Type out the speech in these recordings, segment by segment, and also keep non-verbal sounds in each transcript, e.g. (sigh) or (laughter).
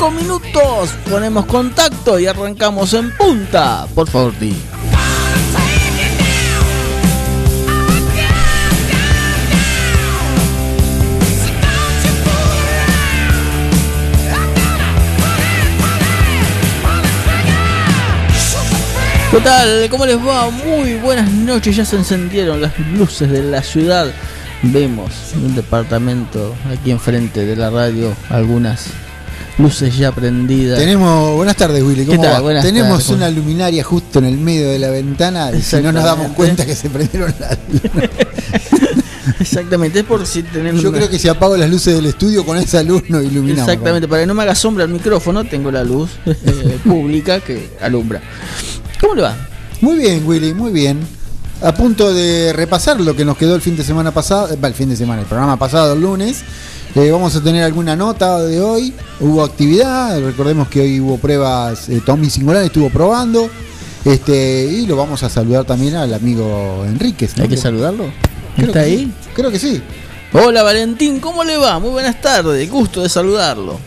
9.35 minutos. Ponemos contacto y arrancamos en punta. Por favor, di. ¿Qué? ¿Cómo les va? Muy buenas noches. Ya se encendieron las luces de la ciudad. Vemos en un departamento aquí enfrente de la radio algunas luces ya prendidas. Tenemos, buenas tardes Willy, ¿Qué ¿cómo tal? va? Tenemos tardes, una luminaria justo en el medio de la ventana y si no nos damos cuenta que se prendieron las (laughs) Exactamente, es por si tenemos. Yo creo que si apago las luces del estudio con esa luz nos iluminamos. Exactamente, para que no me haga sombra el micrófono, tengo la luz eh, (laughs) pública que alumbra. ¿Cómo le va? Muy bien Willy, muy bien. A punto de repasar lo que nos quedó el fin de semana pasado, eh, va, el fin de semana, el programa pasado el lunes. Eh, vamos a tener alguna nota de hoy. Hubo actividad, recordemos que hoy hubo pruebas, eh, Tommy Singolán estuvo probando. Este, y lo vamos a saludar también al amigo Enríquez. ¿no? ¿Hay que saludarlo? Creo ¿Está que ahí? sí, Creo que sí. Hola Valentín, ¿cómo le va? Muy buenas tardes, gusto de saludarlo.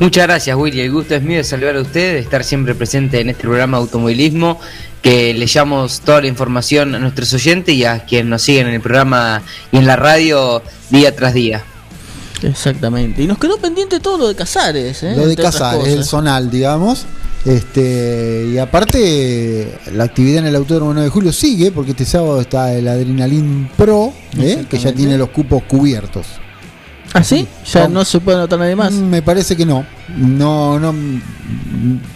Muchas gracias, Willy. El gusto es mío de saludar a usted, de estar siempre presente en este programa de automovilismo, que le llamamos toda la información a nuestros oyentes y a quienes nos siguen en el programa y en la radio día tras día. Exactamente. Y nos quedó pendiente todo lo de Casares, ¿eh? Lo de Entre Casares, el zonal, digamos. Este, y aparte, la actividad en el Autódromo 9 de Julio sigue, porque este sábado está el Adrenalin Pro, ¿eh? que ya tiene los cupos cubiertos. ¿Ah, sí? ¿Ya no se puede anotar nadie más? Me parece que no. No, no.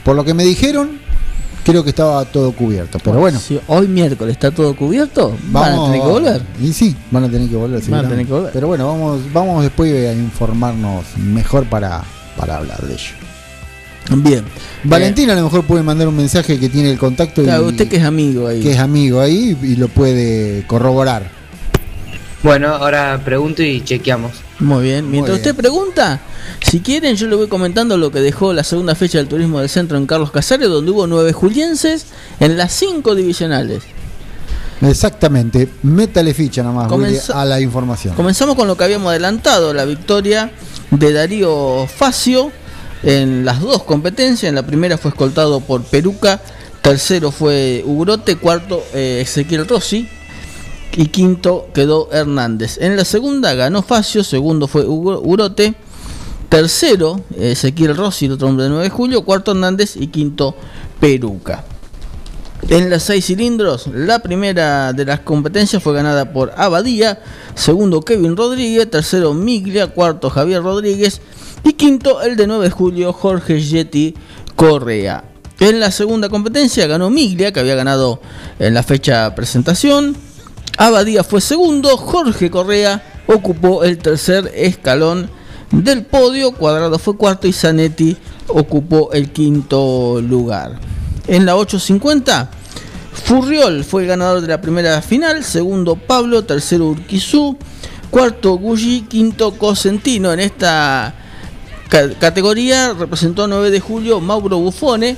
Por lo que me dijeron, creo que estaba todo cubierto. Pero bueno, Si hoy miércoles está todo cubierto, van vamos. a tener que volver. Y sí, van a tener que volver. Van a tener que volver. Pero bueno, vamos, vamos después a informarnos mejor para, para hablar de ello. Bien. Valentín a lo mejor puede mandar un mensaje que tiene el contacto Eh, claro, y usted que es amigo ahí. que es amigo ahí y lo puede corroborar. Bueno, ahora pregunto y chequeamos. Muy bien. Mientras Muy bien. usted pregunta, si quieren, yo le voy comentando lo que dejó la segunda fecha del turismo del centro en Carlos Casares, donde hubo nueve julienses en las cinco divisionales. Exactamente. Métale ficha nomás Willy, Comenzó- a la información. Comenzamos con lo que habíamos adelantado, la victoria de Darío Facio en las dos competencias. En la primera fue escoltado por Peruca, tercero fue Ugrote, cuarto eh, Ezequiel Rossi y quinto quedó Hernández. En la segunda ganó Facio, segundo fue Ugrote, tercero Ezequiel Rossi, el otro hombre de 9 de julio, cuarto Hernández y quinto Peruca. En las seis cilindros, la primera de las competencias fue ganada por Abadía, segundo Kevin Rodríguez, tercero Miglia, cuarto Javier Rodríguez y quinto el de 9 de julio Jorge Yeti Correa. En la segunda competencia ganó Miglia, que había ganado en la fecha presentación. Abadía fue segundo, Jorge Correa ocupó el tercer escalón del podio, Cuadrado fue cuarto y Zanetti ocupó el quinto lugar. En la 850, Furriol fue el ganador de la primera final, segundo Pablo, tercero Urquizú, cuarto Gulli, quinto Cosentino. En esta ca- categoría representó 9 de julio Mauro Buffone,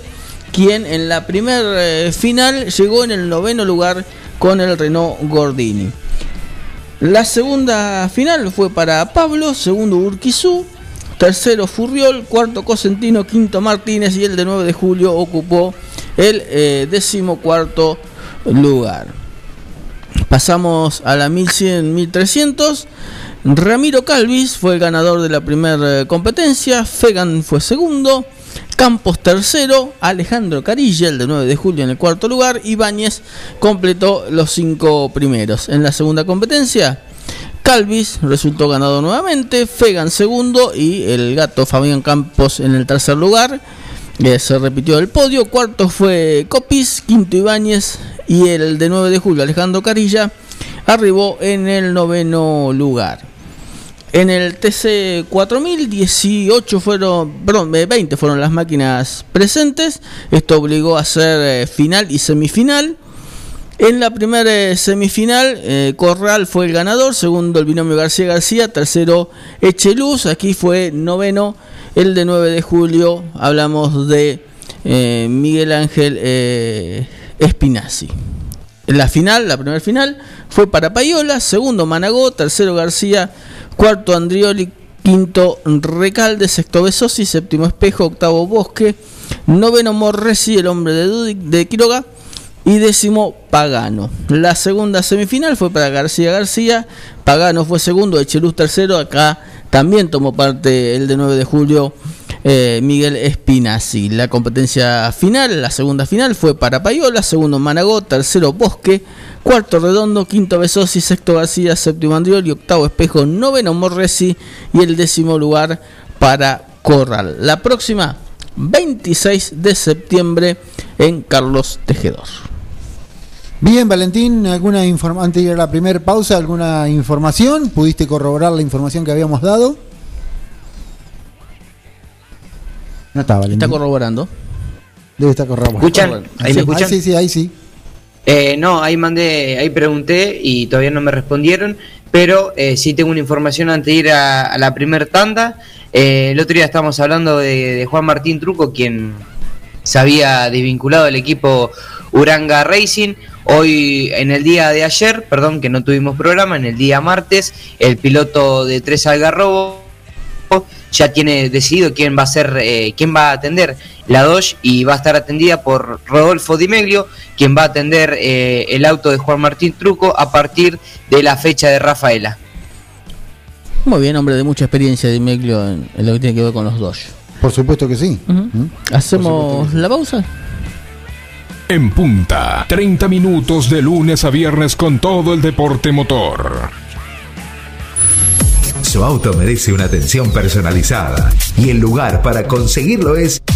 quien en la primera final llegó en el noveno lugar con el Renault Gordini. La segunda final fue para Pablo, segundo Urquizú, tercero Furriol, cuarto Cosentino, quinto Martínez y el de 9 de julio ocupó el eh, decimocuarto lugar. Pasamos a la 1100-1300. Ramiro Calvis fue el ganador de la primera competencia. Fegan fue segundo. Campos tercero. Alejandro Carilla, el de 9 de julio, en el cuarto lugar. Ibáñez completó los cinco primeros. En la segunda competencia, Calvis resultó ganado nuevamente. Fegan segundo. Y el gato Fabián Campos en el tercer lugar. Eh, se repitió el podio. Cuarto fue Copis. Quinto Ibáñez. Y el de 9 de julio, Alejandro Carilla, arribó en el noveno lugar. En el TC 4000, 18 fueron, perdón, eh, 20 fueron las máquinas presentes. Esto obligó a hacer eh, final y semifinal. En la primera eh, semifinal, eh, Corral fue el ganador, segundo el binomio García García, tercero Echeluz, aquí fue noveno el de 9 de julio, hablamos de Miguel Ángel eh, Espinazzi. La final, la primera final, fue para Payola, segundo Managó, tercero García, cuarto Andrioli, quinto Recalde, sexto Besosi, séptimo Espejo, octavo Bosque, noveno Morresi, el hombre de, de Quiroga, y décimo Pagano. La segunda semifinal fue para García García, Pagano fue segundo, Echeluz tercero, acá también tomó parte el de 9 de julio eh, Miguel Espinazzi. La competencia final, la segunda final fue para Payola, segundo Managó, tercero Bosque, cuarto Redondo, quinto Besosi, sexto García, séptimo Andrioli, octavo Espejo, noveno Morresi y el décimo lugar para Corral. La próxima, 26 de septiembre en Carlos Tejedor. Bien, Valentín, ¿alguna antes de ir a la primera pausa, alguna información? ¿Pudiste corroborar la información que habíamos dado? No está, Valentín. Está corroborando. Debe estar corroborando. ¿Escuchan? ¿Ahí me escuchan? sí, sí, ahí sí. Eh, no, ahí mandé, ahí pregunté y todavía no me respondieron, pero eh, sí tengo una información antes de ir a, la primer tanda. Eh, el otro día estábamos hablando de, de Juan Martín Truco, quien se había desvinculado del equipo Uranga Racing. Hoy, en el día de ayer, perdón que no tuvimos programa, en el día martes, el piloto de Tres Algarrobo ya tiene decidido quién va a ser, eh, quién va a atender la Dodge y va a estar atendida por Rodolfo Di Meglio, quien va a atender eh, el auto de Juan Martín Truco a partir de la fecha de Rafaela. Muy bien, hombre de mucha experiencia Di Meglio en, lo que tiene que ver con los Dodge. Por supuesto que sí. ¿Mm? ¿Hacemos la pausa? En punta, 30 minutos de lunes a viernes con todo el deporte motor. Su auto merece una atención personalizada y el lugar para conseguirlo es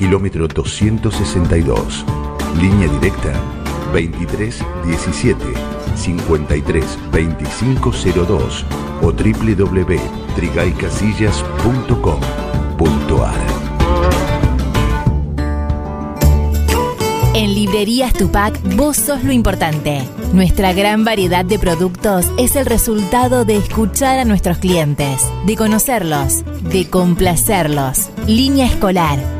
kilómetro 262. Línea directa 23 17 53 25 02 o www.trigaycasillas.com.ar En Librerías Tupac, vos sos lo importante. Nuestra gran variedad de productos es el resultado de escuchar a nuestros clientes, de conocerlos, de complacerlos. Línea escolar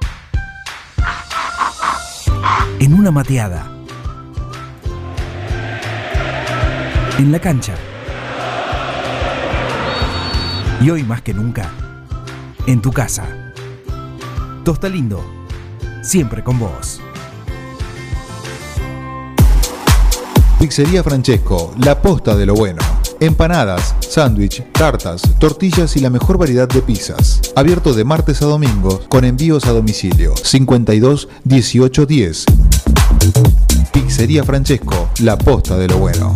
en una mateada, en la cancha. Y hoy más que nunca, en tu casa. Tosta Lindo, siempre con vos. Pizzería Francesco, la posta de lo bueno. Empanadas, sándwich, tartas, tortillas y la mejor variedad de pizzas. Abierto de martes a domingo con envíos a domicilio. 52 18 10. Pizzería Francesco, la posta de lo bueno.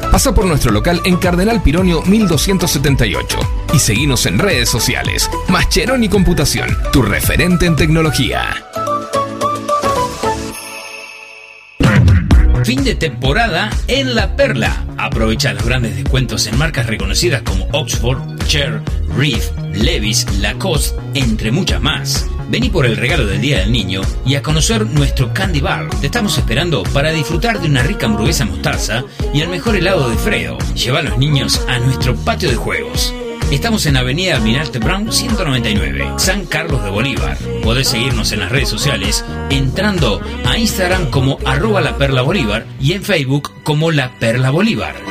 Pasa por nuestro local en Cardenal Pironio 1278 y seguinos en redes sociales. Mascheroni Computación, tu referente en tecnología. Fin de temporada en La Perla. Aprovecha los grandes descuentos en marcas reconocidas como Oxford, Cher, Reef, Levis, Lacoste, entre muchas más. Vení por el regalo del Día del Niño y a conocer nuestro Candy Bar. Te estamos esperando para disfrutar de una rica hamburguesa mostaza y el mejor helado de Fredo. Lleva a los niños a nuestro patio de juegos. Estamos en Avenida Almirante Brown 199, San Carlos de Bolívar. Podés seguirnos en las redes sociales entrando a Instagram como arroba la perla bolívar y en Facebook como la perla bolívar.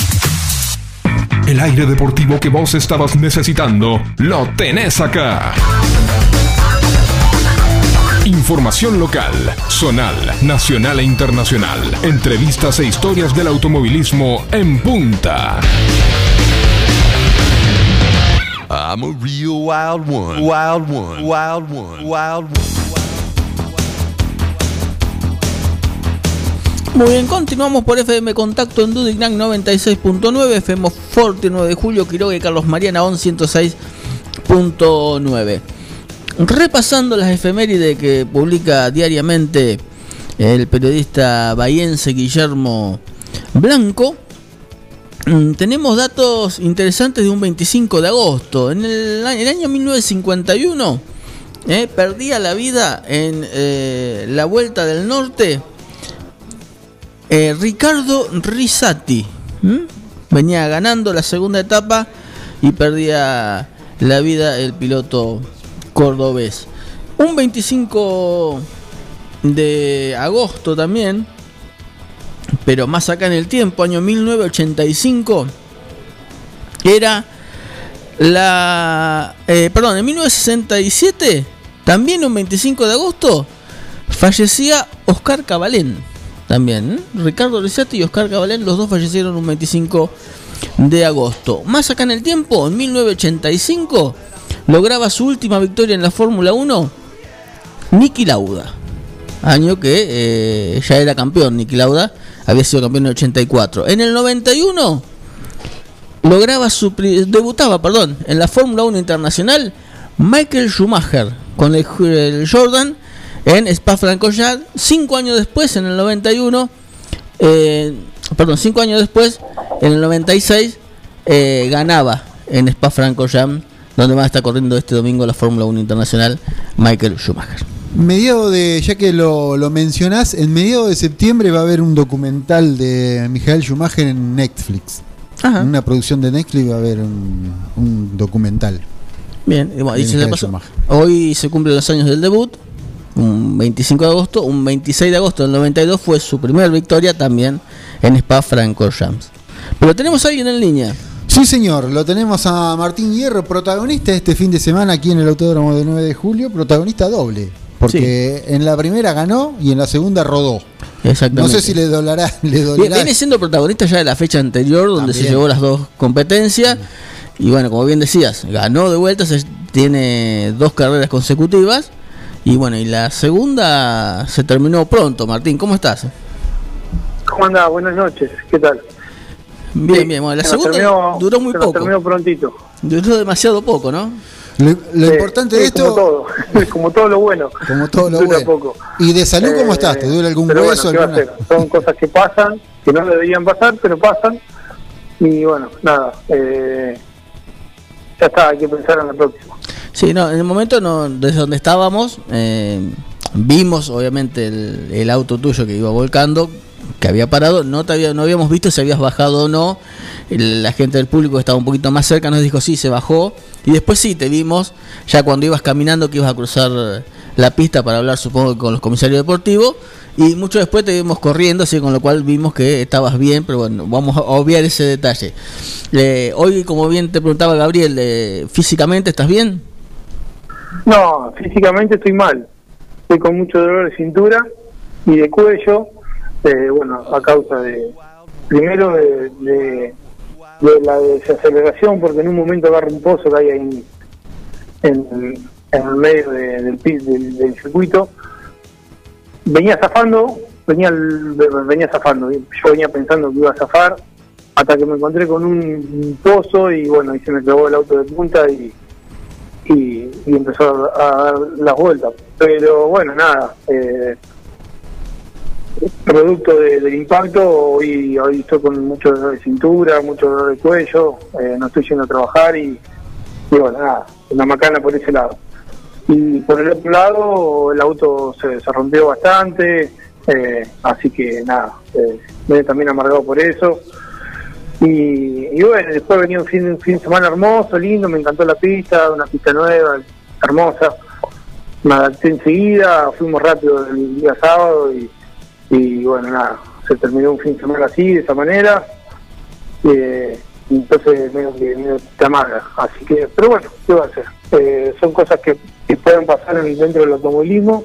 El aire deportivo que vos estabas necesitando, lo tenés acá. Información local, zonal, nacional e internacional. Entrevistas e historias del automovilismo en punta. I'm a real wild one. Wild one. Wild one. Wild one. Muy bien, continuamos por FM Contacto en Dudignan 96.9, FM Forte 9 de Julio, Quiroga y Carlos Mariana 106.9. Repasando las efemérides que publica diariamente el periodista bahiense Guillermo Blanco, mm, tenemos datos interesantes de un 25 de agosto. En el, el año 1951 eh, perdía la vida en eh, la Vuelta del Norte eh, Ricardo Risati venía ganando la segunda etapa y perdía la vida el piloto cordobés. Un 25 de agosto también, pero más acá en el tiempo, año 1985, era la... eh, perdón, en 1967, también un 25 de agosto, fallecía Oscar Cabalén también. Ricardo Risati y Oscar Cabalén, los dos fallecieron un 25 de agosto. Más acá en el tiempo, en 1985, lograba su última victoria en la Fórmula 1, Niki Lauda. Año que eh, ya era campeón, Niki Lauda, había sido campeón en el 84. En el 91 lograba su debutaba, perdón, en la Fórmula 1 internacional Michael Schumacher con el Jordan en Spa-Francorchamps. Cinco años después, en el 91, eh, perdón, cinco años después, en el 96 eh, ganaba en Spa-Francorchamps, donde va a estar corriendo este domingo la Fórmula 1 internacional Michael Schumacher. Mediado de, ya que lo, lo mencionás, en mediado de septiembre va a haber un documental de Michael Schumacher en Netflix. En una producción de Netflix va a haber un, un documental. Bien, y bueno, y se Michael pasó- hoy se cumplen los años del debut, un 25 de agosto, un 26 de agosto del 92 fue su primera victoria también en Spa-Francorchamps. Pero tenemos a alguien en línea. Sí, señor, lo tenemos a Martín Hierro, protagonista este fin de semana aquí en el Autódromo de 9 de julio, protagonista doble. Porque en la primera ganó y en la segunda rodó. Exactamente. No sé si le dolerá, (laughs) le dolerá. Viene siendo protagonista ya de la fecha anterior, donde se llevó las dos competencias. Y bueno, como bien decías, ganó de vuelta, se- tiene dos carreras consecutivas. Y bueno, y la segunda se terminó pronto. Martín, ¿cómo estás? ¿Cómo andás? Buenas noches, ¿qué tal? Bien, bien. Bueno, la Se segunda terminó- duró muy se poco. terminó prontito. Duró demasiado poco, ¿no? Lo, lo Sí, importante sí, de esto, Como todo, (laughs) como todo lo bueno. como todo lo Dura bueno. poco. ¿Y de salud cómo Eh, estás? ¿Te duele algún pero hueso? Bueno, ¿qué va a alguna- hacer? Son cosas que pasan, que no deberían pasar, pero pasan. Y bueno, nada, eh, ya está, hay que pensar en la próxima. Sí, no, en el momento no, desde donde estábamos, eh, vimos obviamente el, el auto tuyo que iba volcando, que había parado, no te había, no habíamos visto si habías bajado o no. El- la gente del público estaba un poquito más cerca nos dijo sí, se bajó. Y después sí, te vimos ya cuando ibas caminando que ibas a cruzar la pista para hablar, supongo, con los comisarios deportivos. Y mucho después te vimos corriendo, así con lo cual vimos que estabas bien, pero bueno, vamos a obviar ese detalle. Eh, hoy, como bien te preguntaba Gabriel, eh, ¿físicamente estás bien? No, físicamente estoy mal. Estoy con mucho dolor de cintura y de cuello. eh, bueno, a causa de, primero de, de, la desaceleración, porque en un momento agarro un pozo que hay ahí en, el medio de- del, del, del circuito. Venía zafando, venía, venía zafando. Yo venía pensando que iba a zafar hasta que me encontré con un pozo y bueno, y se me clavó el auto de punta y, y, empezó a dar las vueltas. Pero bueno, nada, eh, producto de- del impacto, hoy, hoy estoy con mucho dolor de cintura, mucho dolor de cuello, eh, no estoy yendo a trabajar y, bueno, nada, una macana por ese lado. Y por el otro lado, el auto se, se rompió bastante, eh, así que nada, me he también amargado por eso. Y, bueno, después venía un fin, un fin de semana hermoso, lindo, me encantó la pista, una pista nueva, hermosa. Me adapté enseguida, fuimos rápido el día sábado y, y bueno, nada, se terminó un fin de semana así, de esa manera. Eh, entonces medio que medio te amarga. Así que, pero bueno, ¿qué va a hacer? Eh, son cosas que, que pueden pasar en- dentro del automovilismo.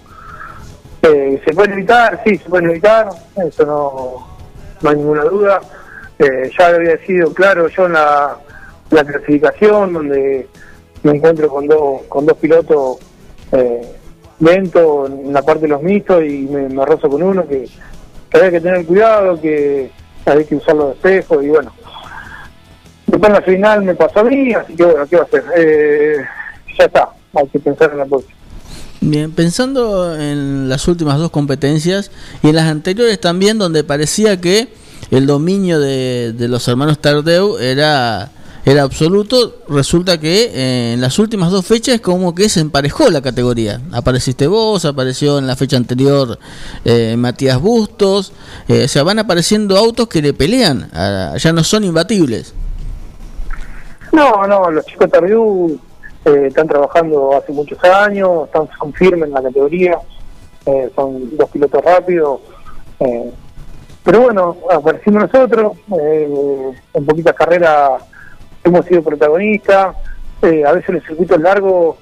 Eh, ¿Se pueden evitar? Sí, se pueden evitar, eso no, no hay ninguna duda. Eh, ya había sido claro yo en la, la clasificación, donde me encuentro con dos, con dos pilotos eh, lentos en la parte de los mixtos y me, me rozo con uno que, que había que tener cuidado, que había que usar los espejos y bueno. Después en la final me pasó a mí, así que bueno, ¿qué va a hacer? Eh, ya está, hay que pensar en la próxima. Bien, pensando en las últimas dos competencias y en las anteriores también, donde parecía que el dominio de, de los hermanos Tardeu era, era absoluto, resulta que eh, en las últimas dos fechas como que se emparejó la categoría. Apareciste vos, apareció en la fecha anterior eh, Matías Bustos, eh, o sea, van apareciendo autos que le pelean, ya no son imbatibles. No, no, los chicos Tardiu eh, están trabajando hace muchos años, están son firmes en la categoría, eh, son dos pilotos rápidos. Eh, pero bueno, aparecimos nosotros, eh, en poquitas carreras hemos sido protagonistas, eh, a veces los circuitos largos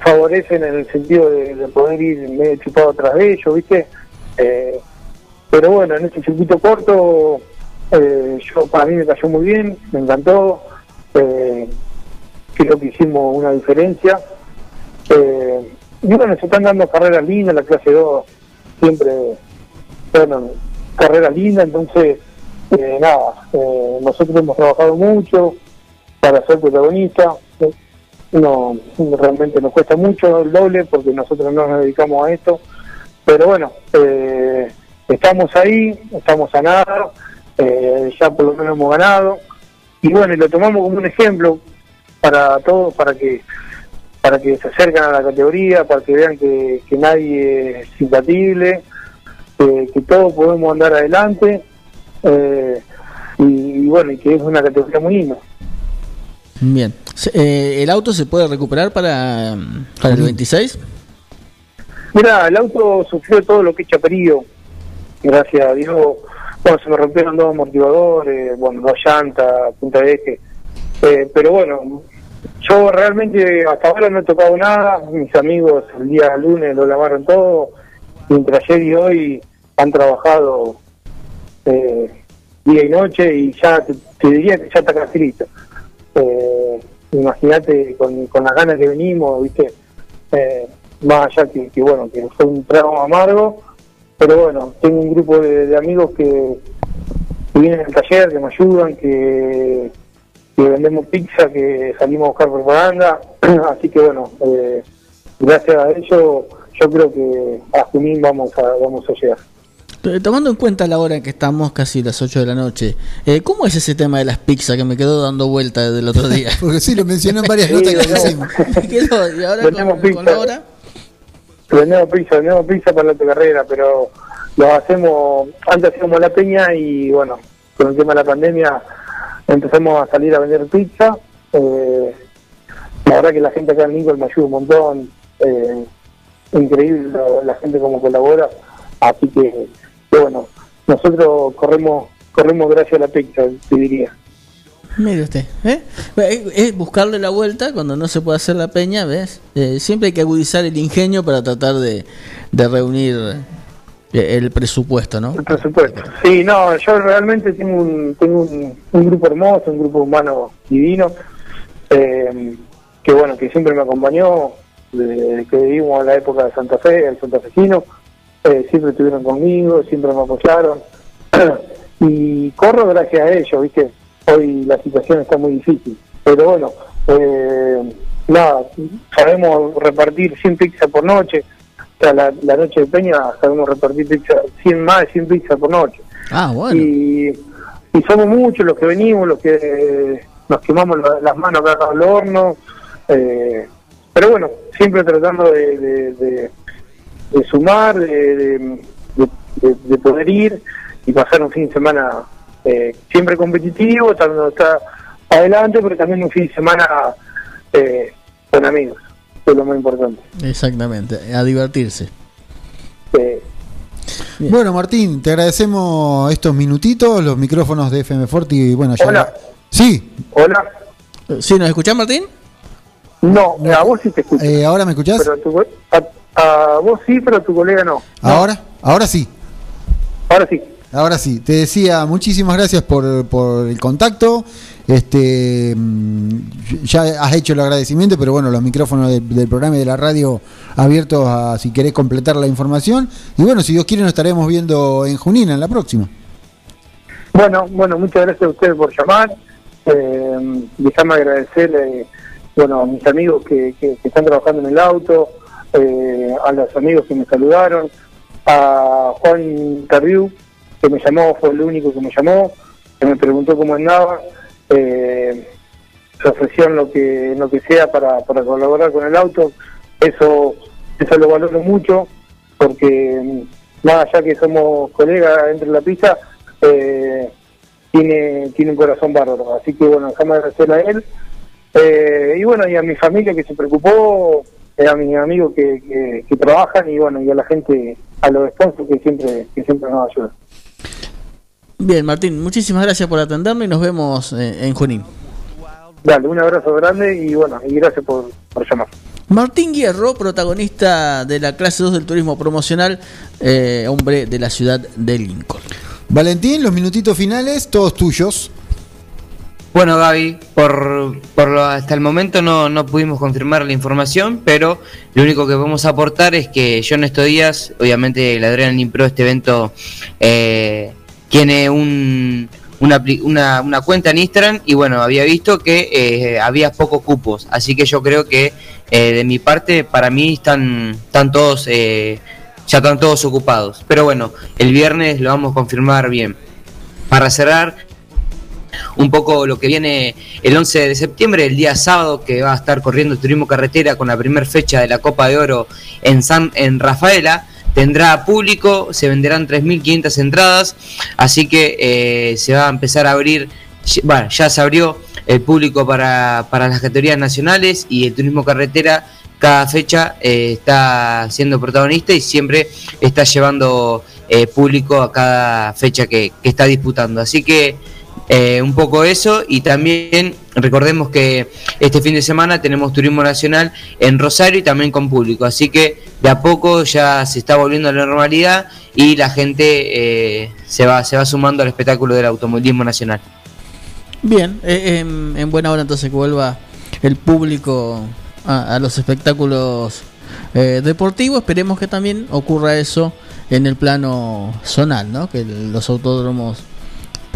favorecen en el sentido de, de poder ir medio chupado atrás de ellos, ¿viste? Eh, pero bueno, en este circuito corto, eh, yo para mí me cayó muy bien, me encantó, eh, creo que hicimos una diferencia. Eh, y bueno, se están dando carreras lindas, la clase 2 siempre bueno, carreras lindas, entonces eh, nada, eh, nosotros hemos trabajado mucho para ser protagonistas, no, realmente nos cuesta mucho el doble porque nosotros no nos dedicamos a esto, pero bueno, eh, estamos ahí, estamos a nada, eh, ya por lo menos hemos ganado, y bueno, y lo tomamos como un ejemplo para todos, para que para que se acerquen a la categoría, para que vean que, que nadie es imbatible, que, que todos podemos andar adelante, eh, y, y bueno, y que es una categoría muy linda. Bien, eh, ¿el auto se puede recuperar para, para el 26? Mira, el auto sufrió todo lo que chaperío, gracias a Dios. Bueno, se me rompieron dos amortiguadores, bueno, dos llantas, punta de eje. Eh, pero bueno, yo realmente hasta ahora no he tocado nada. Mis amigos el día lunes lo lavaron todo. Y entre ayer y hoy han trabajado eh, día y noche y ya te, te diría que ya está casi. Eh, Imagínate con, con las ganas que venimos, ¿viste? Eh, más allá que, que, bueno, que fue un trago amargo, pero bueno, tengo un grupo de, de amigos que, vienen al taller, que me ayudan, que, que vendemos pizza, que salimos a buscar propaganda, (clears throat) así que bueno, eh, gracias a ello yo creo que a Junín vamos a, vamos a llegar. Tomando en cuenta la hora en que estamos, casi las 8 de la noche, eh, ¿cómo es ese tema de las pizzas que me quedó dando vuelta desde el otro día? (laughs) Porque sí, lo mencionó en varias Sí, notas que (laughs) quedó, y ahora con, con pizza. la hora. Vendemos pizza, vendemos pizza para la autocarrera, pero lo hacemos, antes hacíamos la peña y bueno, con el tema de la pandemia empezamos a salir a vender pizza. Eh, la verdad que la gente acá en Lincoln me ayuda un montón, eh, increíble la, la gente como colabora, así que, bueno, nosotros corremos corremos gracias a la pizza, te diría. Mire usted, ¿eh? Eh, Es buscarle la vuelta cuando no se puede hacer la peña, ¿ves? Eh, siempre hay que agudizar el ingenio para tratar de, de reunir eh, el presupuesto, ¿no? El presupuesto. Sí, no, yo realmente tengo un, tengo un, un grupo hermoso, un grupo humano divino, eh, que bueno, que siempre me acompañó desde que vivimos en la época de Santa Fe, el santafesino, eh, siempre estuvieron conmigo, siempre me apoyaron, (clears throat) y corro gracias a ellos, ¿viste? Hoy la situación está muy difícil, pero bueno, eh, nada, sabemos repartir 100 pizzas por noche, o sea, la, la noche de Peña sabemos repartir pizza, 100 más de 100 pizzas por noche. Ah, bueno. Y, y somos muchos los que venimos, los que eh, nos quemamos la- las manos acá al horno. eh, pero bueno, siempre tratando de, de, de- de sumar, de, de, de- de poder ir y pasar un fin de semana eh, siempre competitivo, tratando de estar adelante, pero también un fin de semana eh, con amigos, que es lo más importante. Exactamente, a divertirse. Eh, Bueno, Martín, te agradecemos estos minutitos, los micrófonos de FM Forti. Y bueno, ya. Hola. Sí, Hola. ¿Sí nos escuchás, Martín? No, a vos sí te escucho. eh, ¿ahora me escuchás? Pero a, tu co- a- a vos sí, pero a tu colega no. ¿Ahora? Ahora sí. Ahora sí. Ahora sí, te decía, muchísimas gracias por, por el contacto. Este, mm, ya has hecho el agradecimiento, pero bueno, los micrófonos del, del programa y de la radio abiertos a si querés completar la información. Y bueno, si Dios quiere, nos estaremos viendo en Junín en la próxima. Bueno, bueno, muchas gracias a ustedes por llamar. Eh, déjame agradecerle bueno, mis amigos que, que- están trabajando en el auto, eh, a los amigos que me saludaron, a Juan Carriú, que me llamó, fue el único que me llamó, que me preguntó cómo andaba. Eh, se ofrecieron lo que lo que sea para, para colaborar con el auto. Eso eso lo valoro mucho porque mm, más allá que somos colegas entre la pista, eh, tiene tiene un corazón bárbaro. Así que bueno, déjame agradecerle a él. Eh, y bueno, y a mi familia que se preocupó, eh, a mis amigos que, que, que trabajan y bueno, y a la gente, a los sponsors que siempre, que siempre nos ayudan. Bien, Martín, muchísimas gracias por atenderme y nos vemos eh, en Junín. Dale, un abrazo grande y bueno, y gracias por, por llamar. Martín Hierro, protagonista de la clase 2 del turismo promocional, eh, hombre de la ciudad de Lincoln. Valentín, los minutitos finales, todos tuyos. Bueno, Gaby, por, por lo- hasta el momento no, no pudimos confirmar la información, pero lo único que podemos aportar es que yo en estos días, obviamente la Adrenaline Pro, este evento, eh, tiene un, una, una cuenta en Instagram y bueno, había visto que eh, había pocos cupos, así que yo creo que eh, de mi parte, para mí están, están todos, eh, ya están todos ocupados. Pero bueno, el viernes lo vamos a confirmar bien. Para cerrar, un poco lo que viene el 11 de septiembre, el día sábado, que va a estar corriendo el turismo carretera con la primera fecha de la Copa de Oro en, San, en Rafaela. Tendrá público, se venderán 3.500 entradas, así que eh, se va a empezar a abrir, bueno, ya se abrió el público para, para las categorías nacionales y el turismo carretera cada fecha eh, está siendo protagonista y siempre está llevando eh, público a cada fecha que, que está disputando. Así que eh, un poco eso y también recordemos que este fin de semana tenemos turismo nacional en Rosario y también con público, así que de a poco ya se está volviendo a la normalidad y la gente eh, se va se va sumando al espectáculo del automovilismo nacional. Bien, eh, en, en buena hora entonces que vuelva el público a, a los espectáculos eh, deportivos. Esperemos que también ocurra eso en el plano zonal, ¿no? Que los autódromos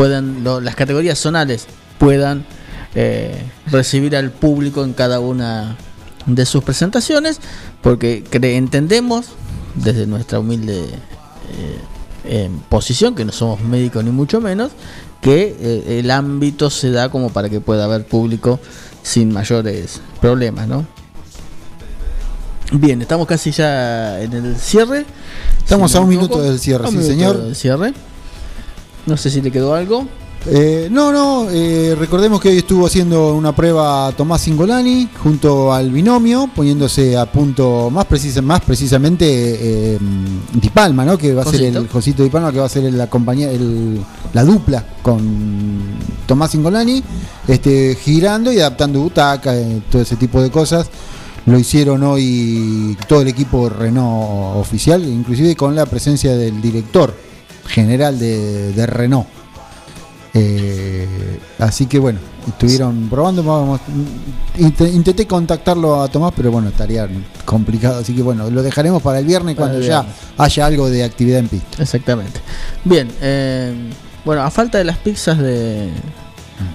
puedan, lo- las categorías zonales puedan eh, recibir al público en cada una de sus presentaciones, porque entendemos desde nuestra humilde eh, en posición, que no somos médicos ni mucho menos, que eh, el ámbito se da como para que pueda haber público sin mayores problemas, ¿no? Bien, estamos casi ya en el cierre. Estamos Si a un minuto del cierre, sí, señor. del cierre. No sé si le quedó algo. Eh, no, no, eh, recordemos que hoy estuvo haciendo una prueba Tomás Singolani junto al binomio, poniéndose a punto más, precisa, más precisamente eh, Di Palma, ¿no? que va a ser el Josito Di Palma, que va a ser el, la, compañía, el- la dupla con Tomás Singolani, este, girando y adaptando butaca, eh, todo ese tipo de cosas. Lo hicieron hoy todo el equipo Renault oficial, inclusive con la presencia del director general de, de Renault. Eh, así que bueno, estuvieron probando. Vamos, intenté contactarlo a Tomás, pero bueno, estaría complicado. Así que bueno, lo dejaremos para el viernes Para cuando el ya haya algo de actividad en pista. Exactamente. Bien, eh, bueno, a falta de las pizzas de,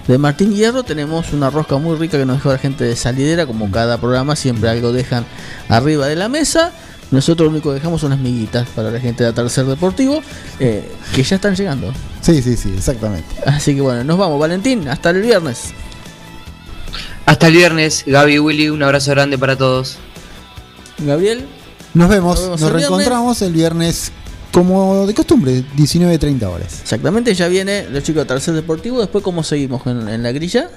de Martín Hierro, tenemos una rosca muy rica que nos dejó la gente de salidera, como cada programa, siempre algo dejan arriba de la mesa. Nosotros lo único que dejamos son las miguitas para la gente de Atardecer Deportivo, eh, que ya están llegando. Sí, sí, sí, exactamente. Así que bueno, nos vamos, Valentín, hasta el viernes. Hasta el viernes, Gaby y Willy, un abrazo grande para todos. Gabriel. Nos vemos, Nos vemos nos, el reencontramos el viernes como de costumbre, 19.30 horas. Exactamente, ya viene los chicos de Atardecer Deportivo. Después, ¿cómo seguimos en, en la grilla?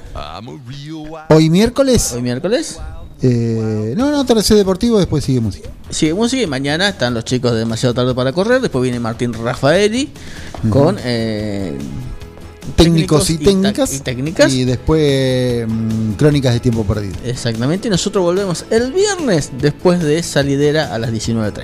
Hoy miércoles. Hoy miércoles. Eh, no, no, tercer deportivo, después sigue música. Sigue música y mañana están los chicos de demasiado tarde para correr. Después viene Martín Rafaeli con eh, Técnicos y técnicas. y técnicas. Y después mm, crónicas de tiempo perdido. Exactamente. Y nosotros volvemos el viernes después de salidera a las 19.30.